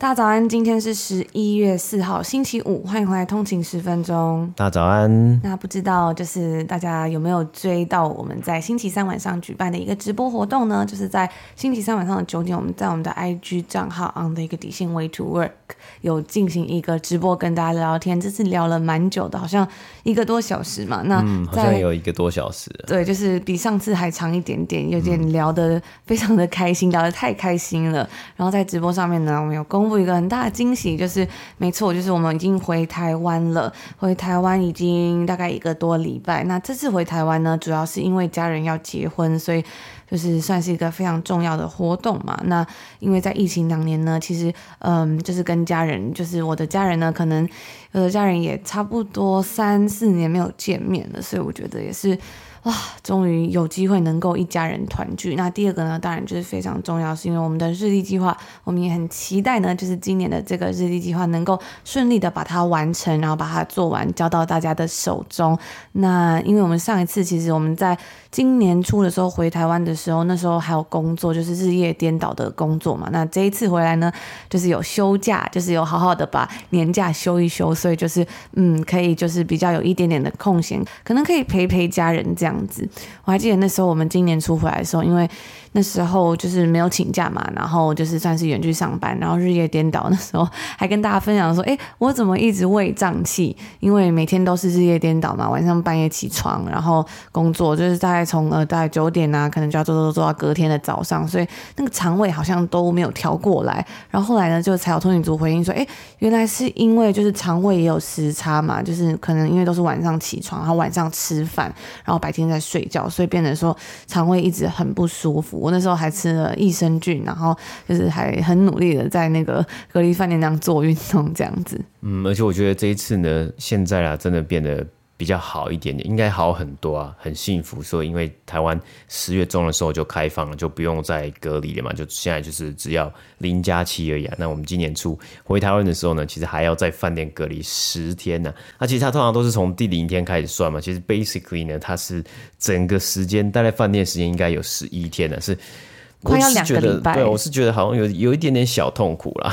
大家早安，今天是十一月四号，星期五，欢迎回来通勤十分钟。大家早安。那不知道就是大家有没有追到我们在星期三晚上举办的一个直播活动呢？就是在星期三晚上的九点，我们在我们的 IG 账号 on 的一个底线 way to work 有进行一个直播跟大家聊聊天，这次聊了蛮久的，好像一个多小时嘛。那嗯，好像有一个多小时。对，就是比上次还长一点点，有点聊得非常的开心，聊得太开心了。然后在直播上面呢，我们有公。一个很大的惊喜就是，没错，就是我们已经回台湾了。回台湾已经大概一个多礼拜。那这次回台湾呢，主要是因为家人要结婚，所以就是算是一个非常重要的活动嘛。那因为在疫情两年呢，其实嗯，就是跟家人，就是我的家人呢，可能有的家人也差不多三四年没有见面了，所以我觉得也是。哇，终于有机会能够一家人团聚。那第二个呢，当然就是非常重要，是因为我们的日历计划，我们也很期待呢，就是今年的这个日历计划能够顺利的把它完成，然后把它做完，交到大家的手中。那因为我们上一次其实我们在今年初的时候回台湾的时候，那时候还有工作，就是日夜颠倒的工作嘛。那这一次回来呢，就是有休假，就是有好好的把年假休一休，所以就是嗯，可以就是比较有一点点的空闲，可能可以陪陪家人这样。样子，我还记得那时候我们今年初回来的时候，因为那时候就是没有请假嘛，然后就是算是远距上班，然后日夜颠倒。那时候还跟大家分享说：“ 哎，我怎么一直胃胀气？因为每天都是日夜颠倒嘛，晚上半夜起床，然后工作，就是大概从呃大概九点啊，可能就要做做做到隔天的早上，所以那个肠胃好像都没有调过来。然后后来呢，就才有通勤族回应说：哎，原来是因为就是肠胃也有时差嘛，就是可能因为都是晚上起床，然后晚上吃饭，然后白天。在睡觉，所以变成说肠胃一直很不舒服。我那时候还吃了益生菌，然后就是还很努力的在那个隔离饭店那样做运动，这样子。嗯，而且我觉得这一次呢，现在啊，真的变得。比较好一点点，应该好很多啊，很幸福。所以因为台湾十月中的时候就开放了，就不用再隔离了嘛，就现在就是只要零加七而已啊。那我们今年初回台湾的时候呢，其实还要在饭店隔离十天呢、啊。那其实它通常都是从第零天开始算嘛。其实 basically 呢，它是整个时间待在饭店时间应该有十一天呢，是快要两个礼拜。对，我是觉得好像有有一点点小痛苦啦。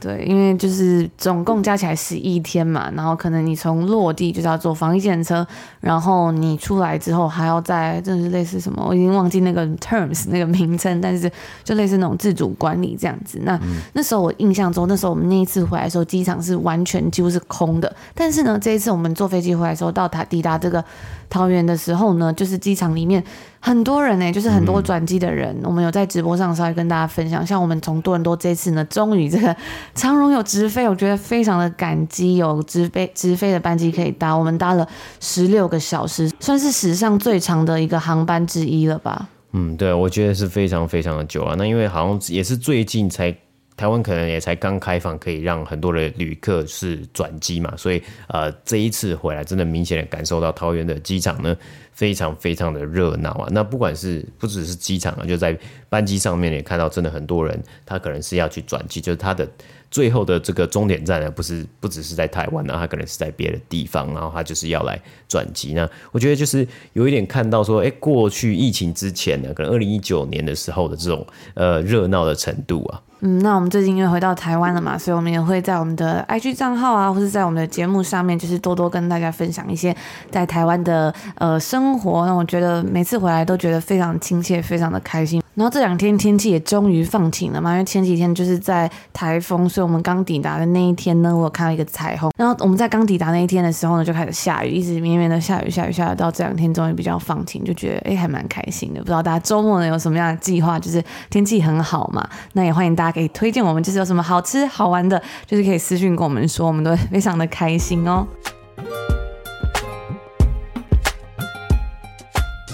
对，因为就是总共加起来十一天嘛，然后可能你从落地就是要坐防疫检测，然后你出来之后还要再，这是类似什么？我已经忘记那个 terms 那个名称，但是就类似那种自主管理这样子。那、嗯、那时候我印象中，那时候我们那一次回来的时候，机场是完全几乎是空的。但是呢，这一次我们坐飞机回来的时候，到塔抵达这个桃园的时候呢，就是机场里面。很多人呢、欸，就是很多转机的人、嗯，我们有在直播上稍微跟大家分享。像我们从多伦多这次呢，终于这个长荣有直飞，我觉得非常的感激，有直飞直飞的班机可以搭。我们搭了十六个小时，算是史上最长的一个航班之一了吧？嗯，对，我觉得是非常非常的久啊。那因为好像也是最近才。台湾可能也才刚开放，可以让很多的旅客是转机嘛，所以呃这一次回来，真的明显的感受到桃园的机场呢，非常非常的热闹啊。那不管是不只是机场啊，就在班机上面也看到，真的很多人他可能是要去转机，就是他的。最后的这个终点站呢，不是不只是在台湾，然后他可能是在别的地方，然后他就是要来转机。那我觉得就是有一点看到说，哎，过去疫情之前呢，可能二零一九年的时候的这种呃热闹的程度啊。嗯，那我们最近因为回到台湾了嘛，所以我们也会在我们的 IG 账号啊，或者在我们的节目上面，就是多多跟大家分享一些在台湾的呃生活。那我觉得每次回来都觉得非常亲切，非常的开心。然后这两天天气也终于放晴了嘛，因为前几天就是在台风，所以我们刚抵达的那一天呢，我有看到一个彩虹。然后我们在刚抵达那一天的时候呢，就开始下雨，一直绵绵的下雨，下雨，下雨，到这两天终于比较放晴，就觉得诶还蛮开心的。不知道大家周末呢有什么样的计划？就是天气很好嘛，那也欢迎大家可以推荐我们，就是有什么好吃好玩的，就是可以私讯跟我们说，我们都非常的开心哦。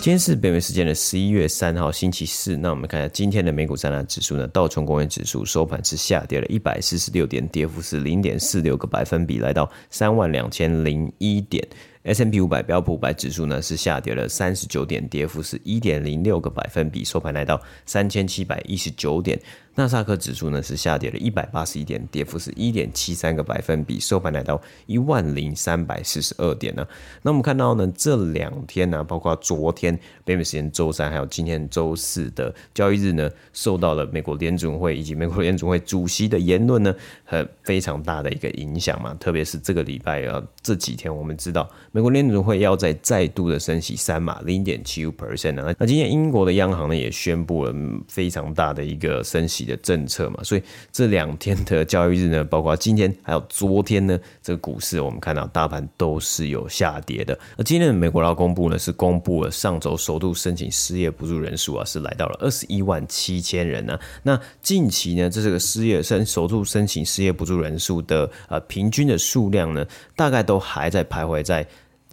今天是北美时间的十一月三号星期四。那我们看一下今天的美股三大指数呢，道琼工业指数收盘是下跌了一百四十六点，跌幅是零点四六个百分比，来到三万两千零一点。S M P 五百标普五百指数呢是下跌了三十九点，跌幅是一点零六个百分比，收盘来到三千七百一十九点。纳斯达克指数呢是下跌了一百八十一点，跌幅是一点七三个百分比，收盘来到一万零三百四十二点呢。那我们看到呢，这两天呢，包括昨天北美时间周三，还有今天周四的交易日呢，受到了美国联准会以及美国联准会主席的言论呢，很非常大的一个影响嘛。特别是这个礼拜啊，这几天我们知道美国联储会要再再度的升息三码零点七五 percent。那今天英国的央行呢也宣布了非常大的一个升息的政策嘛，所以这两天的交易日呢，包括今天还有昨天呢，这个股市我们看到大盘都是有下跌的。而今天的美国劳工部呢是公布了上周首度申请失业补助人数啊，是来到了二十一万七千人呢、啊。那近期呢，这是个失业申首度申请失业补助人数的呃平均的数量呢，大概都还在徘徊在。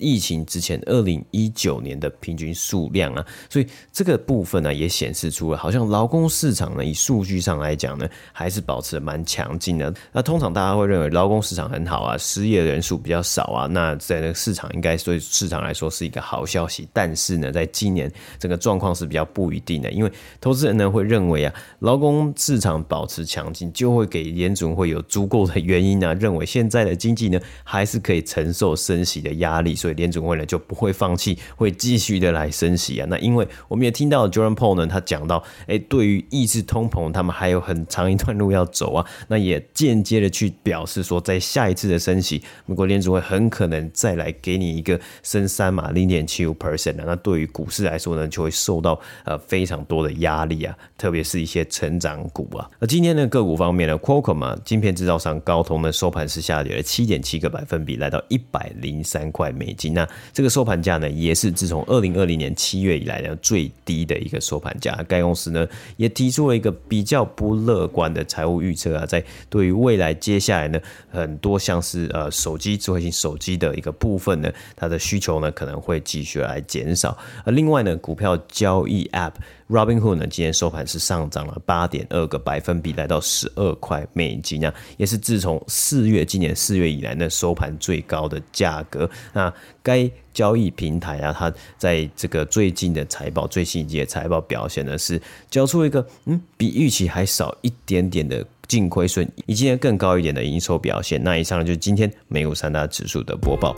疫情之前，二零一九年的平均数量啊，所以这个部分呢，也显示出了，好像劳工市场呢，以数据上来讲呢，还是保持蛮强劲的。那通常大家会认为劳工市场很好啊，失业人数比较少啊，那在那个市场应该对市场来说是一个好消息。但是呢，在今年整个状况是比较不一定的，因为投资人呢会认为啊，劳工市场保持强劲，就会给联准会有足够的原因啊，认为现在的经济呢还是可以承受升息的压力，所以。联准会呢就不会放弃，会继续的来升息啊。那因为我们也听到 Jerome Powell 呢，他讲到，哎，对于抑制通膨，他们还有很长一段路要走啊。那也间接的去表示说，在下一次的升息，美国联准会很可能再来给你一个升三码零点七五 percent 啊。那对于股市来说呢，就会受到呃非常多的压力啊，特别是一些成长股啊。那今天的个股方面呢，Qualcomm 啊，晶片制造商高通呢，收盘是下跌了七点七个百分比，来到一百零三块美以及。那这个收盘价呢，也是自从二零二零年七月以来呢最低的一个收盘价。该公司呢也提出了一个比较不乐观的财务预测啊，在对于未来接下来呢很多像是呃手机智慧型手机的一个部分呢，它的需求呢可能会继续来减少。而另外呢，股票交易 App。Robinhood 呢，今天收盘是上涨了八点二个百分比，来到十二块美金啊，也是自从四月今年四月以来呢收盘最高的价格。那该交易平台啊，它在这个最近的财报最新一季的财报表现呢，是交出一个嗯比预期还少一点点的净亏损，以及更高一点的营收表现。那以上呢就是今天美股三大指数的播报。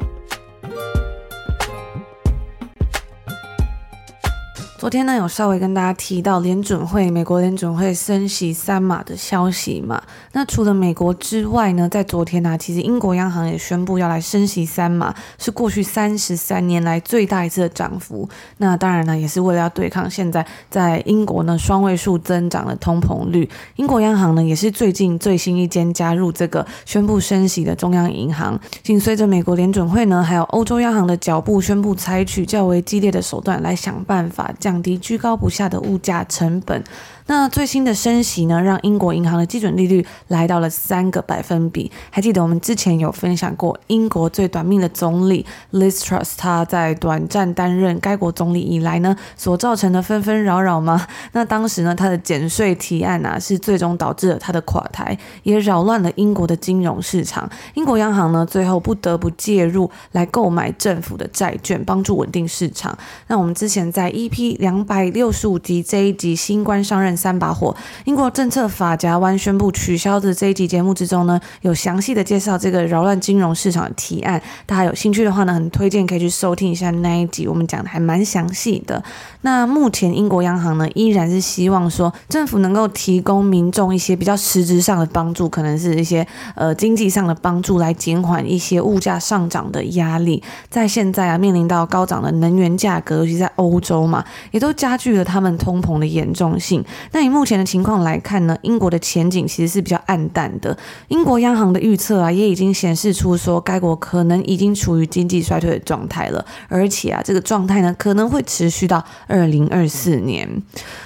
昨天呢，有稍微跟大家提到联准会，美国联准会升息三码的消息嘛。那除了美国之外呢，在昨天呢、啊，其实英国央行也宣布要来升息三码，是过去三十三年来最大一次的涨幅。那当然呢，也是为了要对抗现在在英国呢双位数增长的通膨率。英国央行呢，也是最近最新一间加入这个宣布升息的中央银行。紧随着美国联准会呢，还有欧洲央行的脚步，宣布采取较为激烈的手段来想办法降。降低居高不下的物价成本。那最新的升息呢，让英国银行的基准利率来到了三个百分比。还记得我们之前有分享过，英国最短命的总理 Liz Truss，他在短暂担任该国总理以来呢，所造成的纷纷扰扰吗？那当时呢，他的减税提案啊，是最终导致了他的垮台，也扰乱了英国的金融市场。英国央行呢，最后不得不介入来购买政府的债券，帮助稳定市场。那我们之前在 EP 两百六十五集这一集新官上任。三把火，英国政策法夹湾宣布取消的这一集节目之中呢，有详细的介绍这个扰乱金融市场的提案。大家有兴趣的话呢，很推荐可以去收听一下那一集，我们讲的还蛮详细的。那目前英国央行呢，依然是希望说政府能够提供民众一些比较实质上的帮助，可能是一些呃经济上的帮助，来减缓一些物价上涨的压力。在现在啊，面临到高涨的能源价格，尤其在欧洲嘛，也都加剧了他们通膨的严重性。那以目前的情况来看呢，英国的前景其实是比较暗淡的。英国央行的预测啊，也已经显示出说，该国可能已经处于经济衰退的状态了，而且啊，这个状态呢，可能会持续到二零二四年。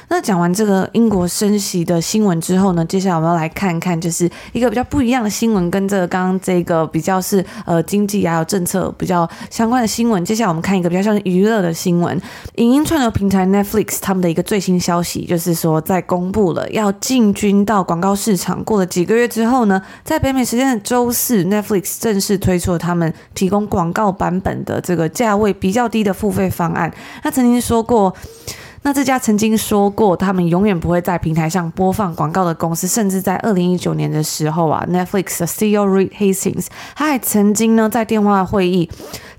那讲完这个英国升息的新闻之后呢，接下来我们要来看看，就是一个比较不一样的新闻，跟这个刚刚这个比较是呃经济还有政策比较相关的新闻。接下来我们看一个比较像娱乐的新闻，影音串流平台 Netflix 他们的一个最新消息，就是说在公布了要进军到广告市场，过了几个月之后呢，在北美时间的周四，Netflix 正式推出了他们提供广告版本的这个价位比较低的付费方案。他曾经说过。那这家曾经说过他们永远不会在平台上播放广告的公司，甚至在二零一九年的时候啊，Netflix 的 CEO Reed Hastings 他还曾经呢在电话会议。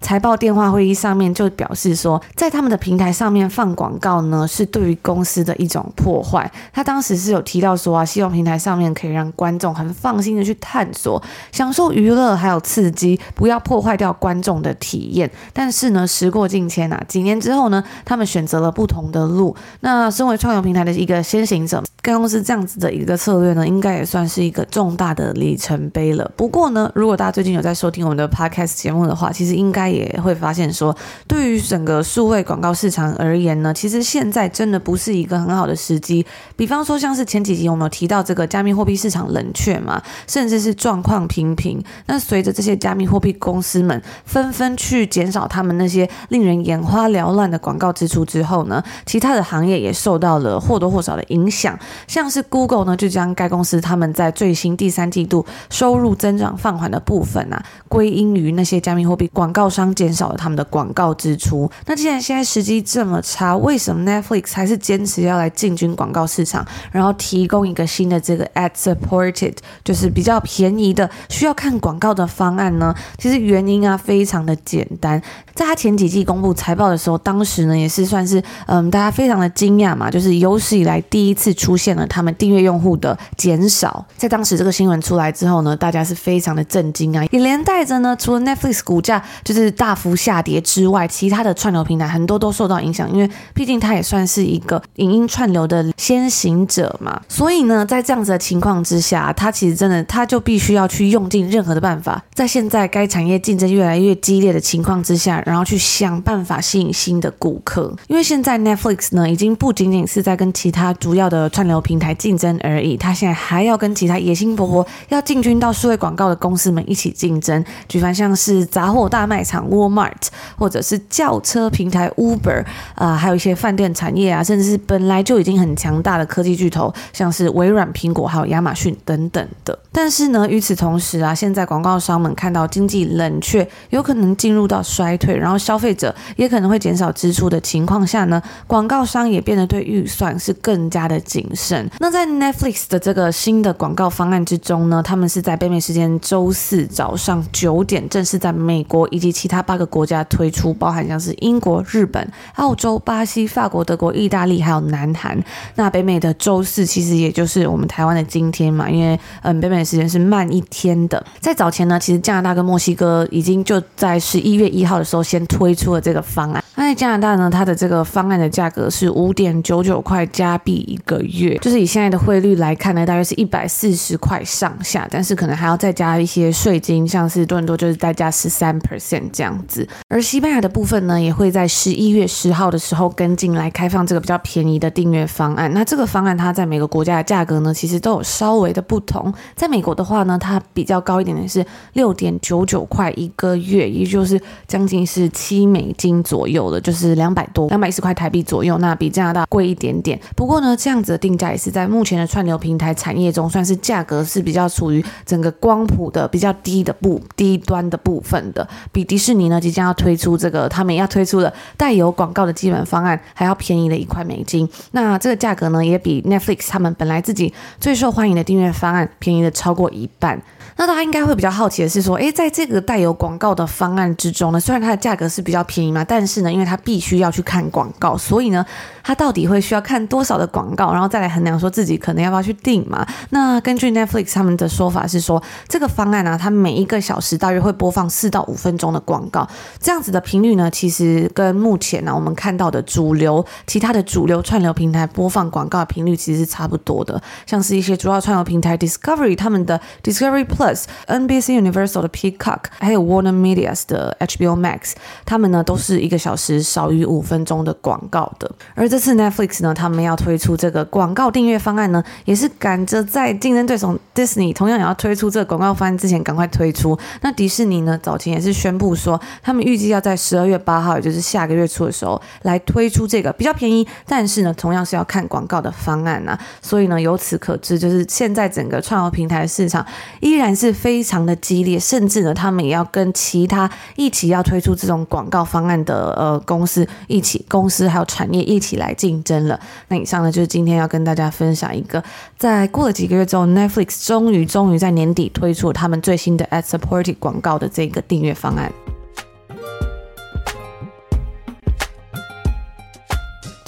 财报电话会议上面就表示说，在他们的平台上面放广告呢，是对于公司的一种破坏。他当时是有提到说啊，希望平台上面可以让观众很放心的去探索、享受娱乐还有刺激，不要破坏掉观众的体验。但是呢，时过境迁啊，几年之后呢，他们选择了不同的路。那身为创游平台的一个先行者，该公司这样子的一个策略呢，应该也算是一个重大的里程碑了。不过呢，如果大家最近有在收听我们的 Podcast 节目的话，其实应该。也会发现说，对于整个数位广告市场而言呢，其实现在真的不是一个很好的时机。比方说，像是前几集我们有提到这个加密货币市场冷却嘛，甚至是状况平平。那随着这些加密货币公司们纷纷去减少他们那些令人眼花缭乱的广告支出之后呢，其他的行业也受到了或多或少的影响。像是 Google 呢，就将该公司他们在最新第三季度收入增长放缓的部分啊，归因于那些加密货币广告商。减少了他们的广告支出。那既然现在时机这么差，为什么 Netflix 还是坚持要来进军广告市场，然后提供一个新的这个 Ad Supported，就是比较便宜的需要看广告的方案呢？其实原因啊非常的简单，在他前几季公布财报的时候，当时呢也是算是嗯大家非常的惊讶嘛，就是有史以来第一次出现了他们订阅用户的减少。在当时这个新闻出来之后呢，大家是非常的震惊啊，也连带着呢，除了 Netflix 股价就是。大幅下跌之外，其他的串流平台很多都受到影响，因为毕竟它也算是一个影音串流的先行者嘛。所以呢，在这样子的情况之下，它其实真的，它就必须要去用尽任何的办法，在现在该产业竞争越来越激烈的情况之下，然后去想办法吸引新的顾客。因为现在 Netflix 呢，已经不仅仅是在跟其他主要的串流有平台竞争而已，他现在还要跟其他野心勃勃要进军到数位广告的公司们一起竞争，举凡像是杂货大卖场。Walmart 或者是轿车平台 Uber 啊、还有一些饭店产业啊，甚至是本来就已经很强大的科技巨头，像是微软、苹果还有亚马逊等等的。但是呢，与此同时啊，现在广告商们看到经济冷却，有可能进入到衰退，然后消费者也可能会减少支出的情况下呢，广告商也变得对预算是更加的谨慎。那在 Netflix 的这个新的广告方案之中呢，他们是在北美时间周四早上九点正式在美国以及其他。八个国家推出，包含像是英国、日本、澳洲、巴西、法国、德国、意大利，还有南韩。那北美的周四其实也就是我们台湾的今天嘛，因为嗯，北美时间是慢一天的。在早前呢，其实加拿大跟墨西哥已经就在十一月一号的时候先推出了这个方案。那在加拿大呢，它的这个方案的价格是五点九九块加币一个月，就是以现在的汇率来看呢，大约是一百四十块上下，但是可能还要再加一些税金，像是多伦多就是再加十三 percent 这样子。而西班牙的部分呢，也会在十一月十号的时候跟进来开放这个比较便宜的订阅方案。那这个方案它在每个国家的价格呢，其实都有稍微的不同。在美国的话呢，它比较高一点的是六点九九块一个月，也就是将近是七美金左右有的，就是两百多两百一十块台币左右。那比加拿大贵一点点。不过呢，这样子的定价也是在目前的串流平台产业中，算是价格是比较处于整个光谱的比较低的部低端的部分的，比迪士尼。呢，即将要推出这个，他们要推出的带有广告的基本方案，还要便宜了一块美金。那这个价格呢，也比 Netflix 他们本来自己最受欢迎的订阅方案便宜了超过一半。那大家应该会比较好奇的是说，诶，在这个带有广告的方案之中呢，虽然它的价格是比较便宜嘛，但是呢，因为它必须要去看广告，所以呢，它到底会需要看多少的广告，然后再来衡量说自己可能要不要去订嘛？那根据 Netflix 他们的说法是说，这个方案呢、啊，它每一个小时大约会播放四到五分钟的广告，这样子的频率呢，其实跟目前呢、我们看到的主流其他的主流串流平台播放广告的频率其实是差不多的，像是一些主要串流平台 Discovery 他们的 Discovery Plus、NBC Universal 的 Peacock，还有 WarnerMedia 的 HBO Max，他们呢都是一个小时少于五分钟的广告的。而这次 Netflix 呢，他们要推出这个广告订阅方案呢，也是赶着在竞争对手 Disney 同样也要推出这个广告方案之前赶快推出。那迪士尼呢，早前也是宣布说，他们预计要在十二月八号，也就是下个月初的时候来推出这个比较便宜，但是呢，同样是要看广告的方案啊。所以呢，由此可知，就是现在整个串流平台的市场依然是非常的激烈，甚至呢，他们也要跟其他一起要推出这种广告方案的呃公司一起，公司还有产业一起来竞争了。那以上呢，就是今天要跟大家分享一个，在过了几个月之后，Netflix 终于终于在年底推出了他们最新的 Ad-supported 广告的这个订阅方案。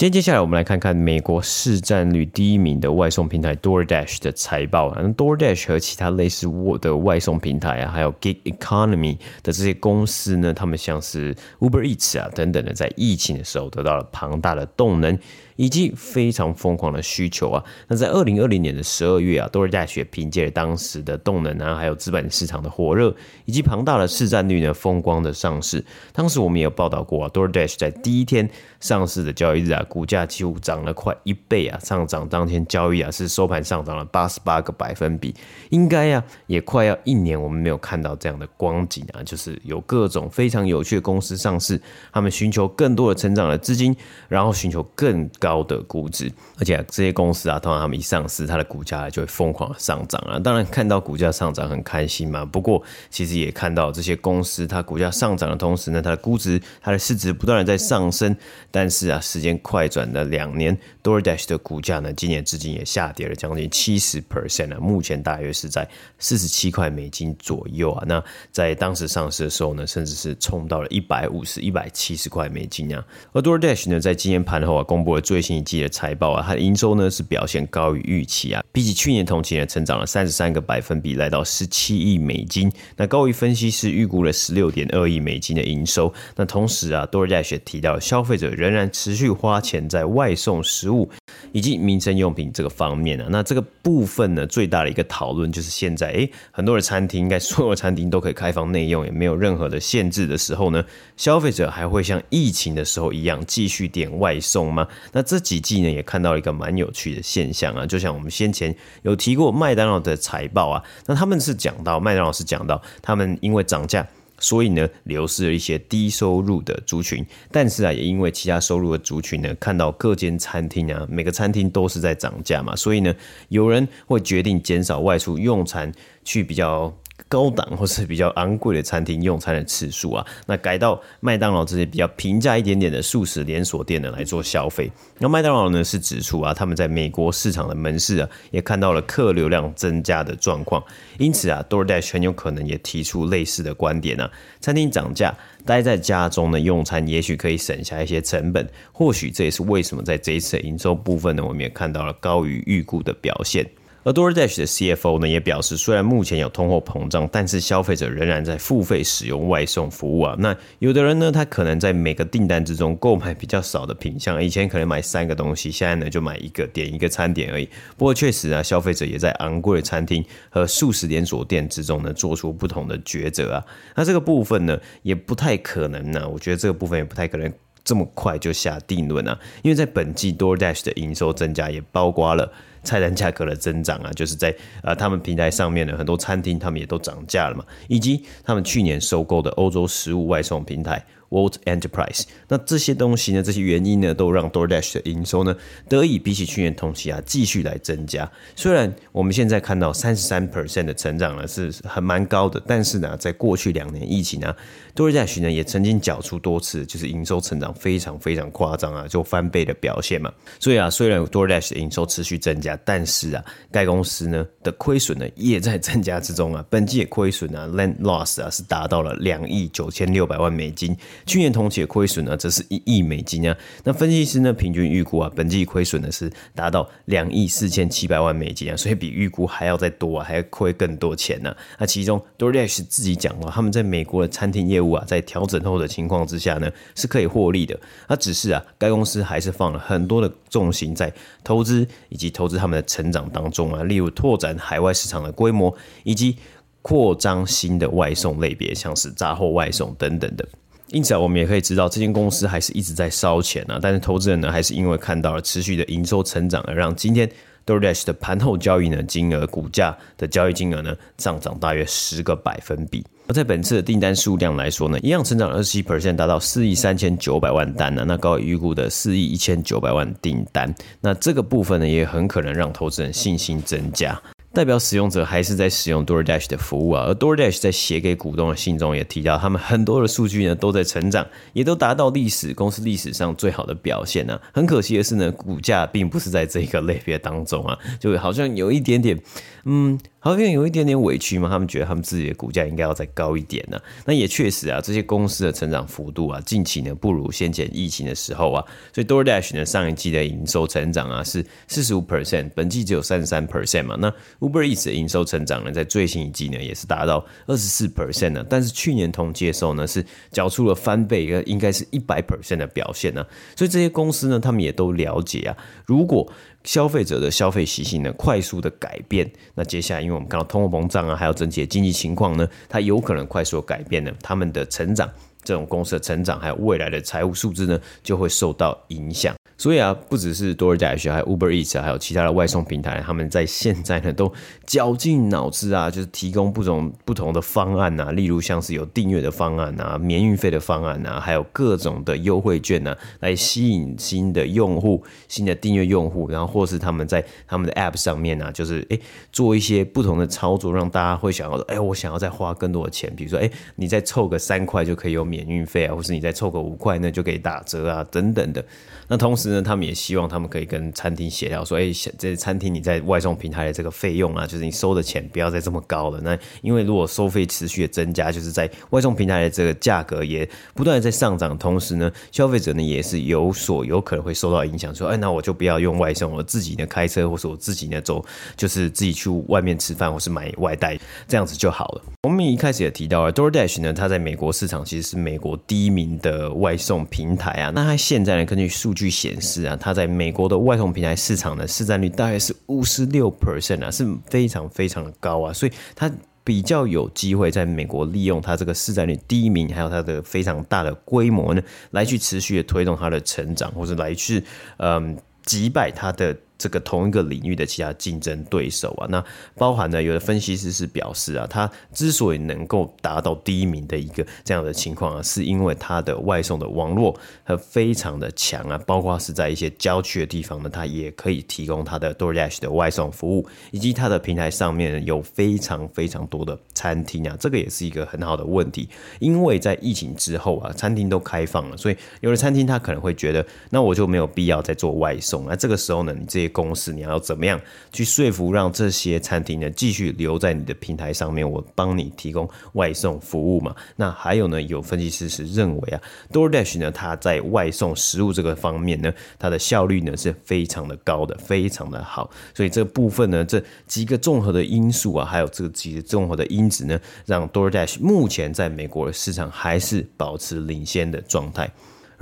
今天接下来我们来看看美国市占率第一名的外送平台 DoorDash 的财报啊。那 DoorDash 和其他类似我的外送平台啊，还有 Gig Economy 的这些公司呢，他们像是 Uber Eats 啊等等的，在疫情的时候得到了庞大的动能。以及非常疯狂的需求啊！那在二零二零年的十二月啊，DoorDash 凭借着当时的动能啊，还有资本市场的火热，以及庞大的市占率呢，风光的上市。当时我们也有报道过啊，DoorDash 在第一天上市的交易日啊，股价几乎涨了快一倍啊！上涨当天交易啊，是收盘上涨了八十八个百分比。应该呀、啊，也快要一年，我们没有看到这样的光景啊！就是有各种非常有趣的公司上市，他们寻求更多的成长的资金，然后寻求更高高的估值，而且这些公司啊，通常他们一上市，它的股价就会疯狂的上涨啊。当然看到股价上涨很开心嘛，不过其实也看到这些公司它股价上涨的同时呢，它的估值、它的市值不断的在上升。但是啊，时间快转了两年，DoorDash 的股价呢，今年至今也下跌了将近七十 percent 啊，目前大约是在四十七块美金左右啊。那在当时上市的时候呢，甚至是冲到了一百五十、一百七十块美金啊。而 DoorDash 呢，在今天盘后啊，公布了最新一季的财报啊，它的营收呢是表现高于预期啊，比起去年同期呢，成长了三十三个百分比，来到十七亿美金，那高于分析师预估了十六点二亿美金的营收。那同时啊，DoorDash 提到，消费者仍然持续花钱在外送食物以及民生用品这个方面啊。那这个部分呢，最大的一个讨论就是现在，诶，很多的餐厅，应该所有餐厅都可以开放内用，也没有任何的限制的时候呢，消费者还会像疫情的时候一样继续点外送吗？那这几季呢，也看到一个蛮有趣的现象啊，就像我们先前有提过麦当劳的财报啊，那他们是讲到麦当劳是讲到他们因为涨价，所以呢流失了一些低收入的族群，但是啊也因为其他收入的族群呢，看到各间餐厅啊每个餐厅都是在涨价嘛，所以呢有人会决定减少外出用餐，去比较。高档或是比较昂贵的餐厅用餐的次数啊，那改到麦当劳这些比较平价一点点的素食连锁店呢来做消费。那麦当劳呢是指出啊，他们在美国市场的门市啊也看到了客流量增加的状况，因此啊，DoorDash 很有可能也提出类似的观点啊。餐厅涨价，待在家中呢用餐也许可以省下一些成本，或许这也是为什么在这一次的营收部分呢，我们也看到了高于预估的表现。而 DoorDash 的 CFO 呢也表示，虽然目前有通货膨胀，但是消费者仍然在付费使用外送服务啊。那有的人呢，他可能在每个订单之中购买比较少的品项，以前可能买三个东西，现在呢就买一个，点一个餐点而已。不过确实啊，消费者也在昂贵的餐厅和素食连锁店之中呢做出不同的抉择啊。那这个部分呢也不太可能呢，我觉得这个部分也不太可能这么快就下定论啊，因为在本季 DoorDash 的营收增加也包括了。菜单价格的增长啊，就是在呃他们平台上面的很多餐厅，他们也都涨价了嘛，以及他们去年收购的欧洲食物外送平台。Wolt Enterprise，那这些东西呢，这些原因呢，都让 DoorDash 的营收呢，得以比起去年同期啊，继续来增加。虽然我们现在看到三十三 percent 的成长呢，是很蛮高的，但是呢，在过去两年疫情呢，DoorDash 呢也曾经缴出多次，就是营收成长非常非常夸张啊，就翻倍的表现嘛。所以啊，虽然 DoorDash 的营收持续增加加，但是啊，该公司呢的亏损呢也在增加之中啊。本季的亏损啊，land loss 啊是达到了两亿九千六百万美金，去年同期的亏损呢则是一亿美金啊。那分析师呢平均预估啊，本季亏损呢是达到两亿四千七百万美金啊，所以比预估还要再多啊，还要亏更多钱呢、那其中 DoorDash 自己讲了，他们在美国的餐厅业务啊，在调整后的情况之下呢，是可以获利的。那只是啊，该公司还是放了很多的重心在投资以及投资他们的成长当中啊，例如拓展海外市场的规模，以及扩张新的外送类别，像是杂货外送等等的。因此啊，我们也可以知道，这间公司还是一直在烧钱啊。但是投资人呢，还是因为看到了持续的营收成长，而让今天 DoorDash 的盘后交易呢金额、股价的交易金额呢上涨大约十个百分比。而在本次的订单数量来说呢，一样成长二十七 percent，达到四亿三千九百万单呢，那高于预估的四亿一千九百万订单。那这个部分呢，也很可能让投资人信心增加。代表使用者还是在使用 DoorDash 的服务啊，而 DoorDash 在写给股东的信中也提到，他们很多的数据呢都在成长，也都达到历史公司历史上最好的表现呢、啊。很可惜的是呢，股价并不是在这个类别当中啊，就好像有一点点，嗯。好像有一点点委屈嘛，他们觉得他们自己的股价应该要再高一点呢、那也确实啊，这些公司的成长幅度啊，近期呢不如先前疫情的时候啊。所以 DoorDash 呢上一季的营收成长啊是四十五 percent，本季只有三十三 percent 嘛。那 Uber Eats 的营收成长呢，在最新一季呢也是达到二十四 percent 呢。但是去年同期的时候呢是缴出了翻倍，应该是一百 percent 的表现呢、啊。所以这些公司呢，他们也都了解啊，如果消费者的消费习性呢，快速的改变。那接下来，因为我们看到通货膨胀啊，还有整体的经济情况呢，它有可能快速改变呢，他们的成长，这种公司的成长，还有未来的财务数字呢，就会受到影响。所以啊，不只是 DoorDash，还有 Uber Eats，还有其他的外送平台，他们在现在呢都绞尽脑汁啊，就是提供不同不同的方案啊，例如像是有订阅的方案啊、免运费的方案啊，还有各种的优惠券啊，来吸引新的用户、新的订阅用户，然后或是他们在他们的 App 上面啊，就是诶做一些不同的操作，让大家会想要说，哎，我想要再花更多的钱，比如说，哎，你再凑个三块就可以有免运费啊，或是你再凑个五块呢就可以打折啊，等等的。那同时呢，他们也希望他们可以跟餐厅协调说，哎、欸，这餐厅你在外送平台的这个费用啊，就是你收的钱不要再这么高了。那因为如果收费持续的增加，就是在外送平台的这个价格也不断的在上涨，同时呢，消费者呢也是有所有可能会受到影响，说，哎，那我就不要用外送，我自己呢开车，或是我自己呢走，就是自己去外面吃饭，或是买外带，这样子就好了。我们一开始也提到了 DoorDash 呢，它在美国市场其实是美国第一名的外送平台啊。那它现在呢，根据数据。显示啊，它在美国的外送平台市场的市占率大概是五十六 percent 啊，是非常非常的高啊，所以它比较有机会在美国利用它这个市占率第一名，还有它的非常大的规模呢，来去持续的推动它的成长，或者来去嗯击败它的。这个同一个领域的其他竞争对手啊，那包含呢，有的分析师是表示啊，他之所以能够达到第一名的一个这样的情况啊，是因为他的外送的网络和非常的强啊，包括是在一些郊区的地方呢，他也可以提供他的 DoorDash 的外送服务，以及他的平台上面有非常非常多的餐厅啊，这个也是一个很好的问题，因为在疫情之后啊，餐厅都开放了，所以有的餐厅他可能会觉得，那我就没有必要再做外送，那这个时候呢，你这些公司你要怎么样去说服让这些餐厅呢继续留在你的平台上面？我帮你提供外送服务嘛？那还有呢，有分析师是认为啊，DoorDash 呢，它在外送食物这个方面呢，它的效率呢是非常的高的，非常的好。所以这部分呢，这几个综合的因素啊，还有这几个综合的因子呢，让 DoorDash 目前在美国的市场还是保持领先的状态。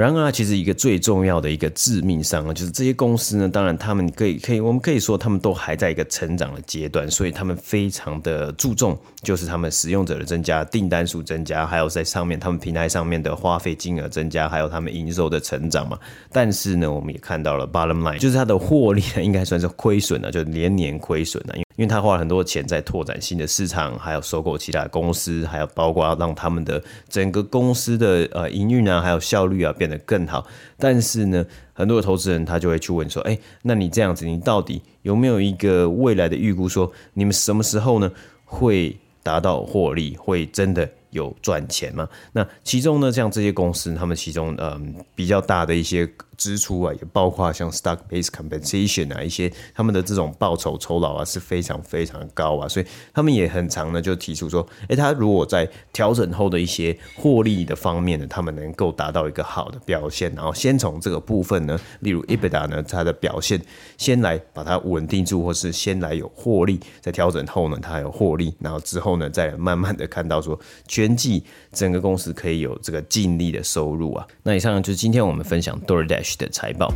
然而，其实一个最重要的一个致命伤啊，就是这些公司呢，当然他们可以可以，我们可以说他们都还在一个成长的阶段，所以他们非常的注重，就是他们使用者的增加、订单数增加，还有在上面他们平台上面的花费金额增加，还有他们营收的成长嘛。但是呢，我们也看到了 bottom line，就是它的获利呢，应该算是亏损了，就连年亏损了，因为。因为他花了很多钱在拓展新的市场，还有收购其他公司，还有包括让他们的整个公司的呃营运啊，还有效率啊变得更好。但是呢，很多的投资人他就会去问说：“哎，那你这样子，你到底有没有一个未来的预估？说你们什么时候呢会达到获利，会真的？”有赚钱吗？那其中呢，像这些公司，他们其中嗯比较大的一些支出啊，也包括像 stock based compensation 啊，一些他们的这种报酬酬劳啊是非常非常高啊，所以他们也很常呢就提出说，哎，他如果在调整后的一些获利的方面呢，他们能够达到一个好的表现，然后先从这个部分呢，例如 EBITDA 呢，它的表现先来把它稳定住，或是先来有获利，在调整后呢，它有获利，然后之后呢，再慢慢的看到说全季整个公司可以有这个净利的收入啊。那以上就是今天我们分享 DoorDash 的财报。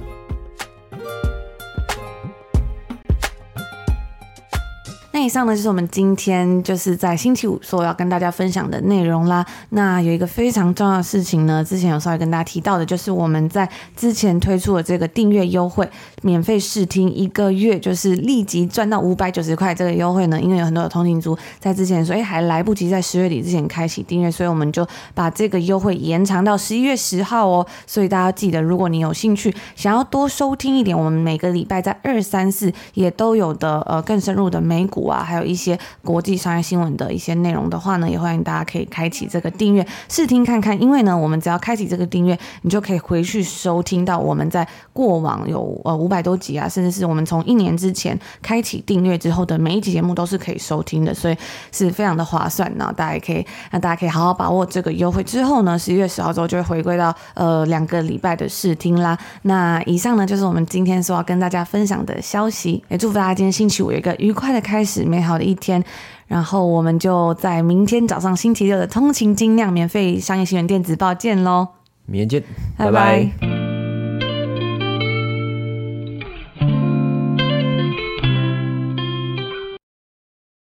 以上呢就是我们今天就是在星期五所要跟大家分享的内容啦。那有一个非常重要的事情呢，之前有稍微跟大家提到的，就是我们在之前推出的这个订阅优惠，免费试听一个月，就是立即赚到五百九十块这个优惠呢。因为有很多的通勤族在之前说，哎，还来不及在十月底之前开启订阅，所以我们就把这个优惠延长到十一月十号哦。所以大家记得，如果你有兴趣想要多收听一点，我们每个礼拜在二三四也都有的呃更深入的美股啊。还有一些国际商业新闻的一些内容的话呢，也欢迎大家可以开启这个订阅试听看看。因为呢，我们只要开启这个订阅，你就可以回去收听到我们在过往有呃五百多集啊，甚至是我们从一年之前开启订阅之后的每一集节目都是可以收听的，所以是非常的划算。然后大家也可以那大家可以好好把握这个优惠。之后呢，十一月十号之后就会回归到呃两个礼拜的试听啦。那以上呢就是我们今天所要跟大家分享的消息。也祝福大家今天星期五有一个愉快的开始始。美好的一天，然后我们就在明天早上星期六的通勤精酿免费商业新闻电子报见喽！明天见，拜拜。拜拜。